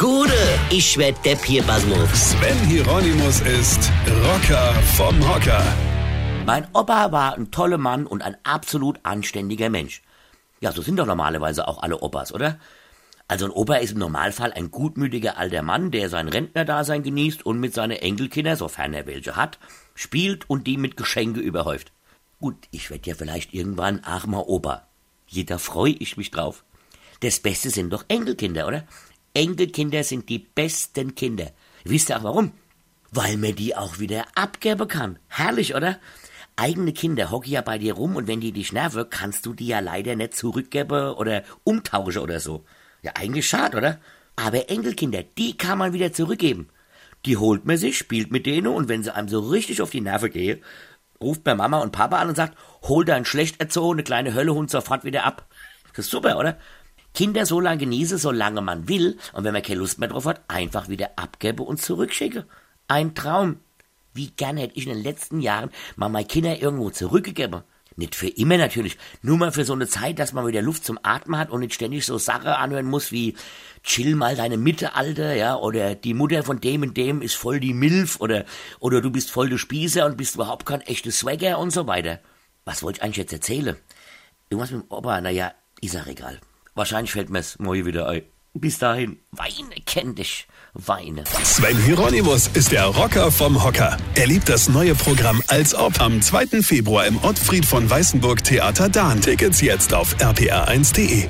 Gude, ich werd Depp hier, Basmus. Sven Hieronymus ist Rocker vom Hocker. Mein Opa war ein toller Mann und ein absolut anständiger Mensch. Ja, so sind doch normalerweise auch alle Opas, oder? Also ein Opa ist im Normalfall ein gutmütiger alter Mann, der sein Rentnerdasein genießt und mit seinen Enkelkindern, sofern er welche hat, spielt und die mit Geschenke überhäuft. Gut, ich werd ja vielleicht irgendwann armer Opa. Jeder freue ich mich drauf. Das Beste sind doch Enkelkinder, oder? Enkelkinder sind die besten Kinder. Wisst ihr auch warum? Weil man die auch wieder abgeben kann. Herrlich, oder? Eigene Kinder hocken ja bei dir rum und wenn die dich nerven, kannst du die ja leider nicht zurückgeben oder umtauschen oder so. Ja, eigentlich schade, oder? Aber Enkelkinder, die kann man wieder zurückgeben. Die holt man sich, spielt mit denen und wenn sie einem so richtig auf die Nerven gehen, ruft man Mama und Papa an und sagt, hol deinen schlecht erzogene kleine Höllehund sofort wieder ab. Das ist super, oder? Kinder so lange genießen, solange man will, und wenn man keine Lust mehr drauf hat, einfach wieder abgeben und zurückschicken. Ein Traum. Wie gerne hätte ich in den letzten Jahren mal meine Kinder irgendwo zurückgegeben. Nicht für immer natürlich, nur mal für so eine Zeit, dass man wieder Luft zum Atmen hat und nicht ständig so Sachen anhören muss wie chill mal deine Mitte, Alter, ja, oder die Mutter von dem und dem ist voll die Milf oder, oder du bist voll der Spießer und bist überhaupt kein echter Swagger und so weiter. Was wollte ich eigentlich jetzt erzählen? Irgendwas mit dem Opa, naja, ist ja egal. Wahrscheinlich fällt mir's morgen wieder ein. Bis dahin, weine, kenn dich, weine. Sven Hieronymus ist der Rocker vom Hocker. Er liebt das neue Programm Als Ob am 2. Februar im Ottfried von Weißenburg Theater Dahn. Tickets jetzt auf rpr1.de.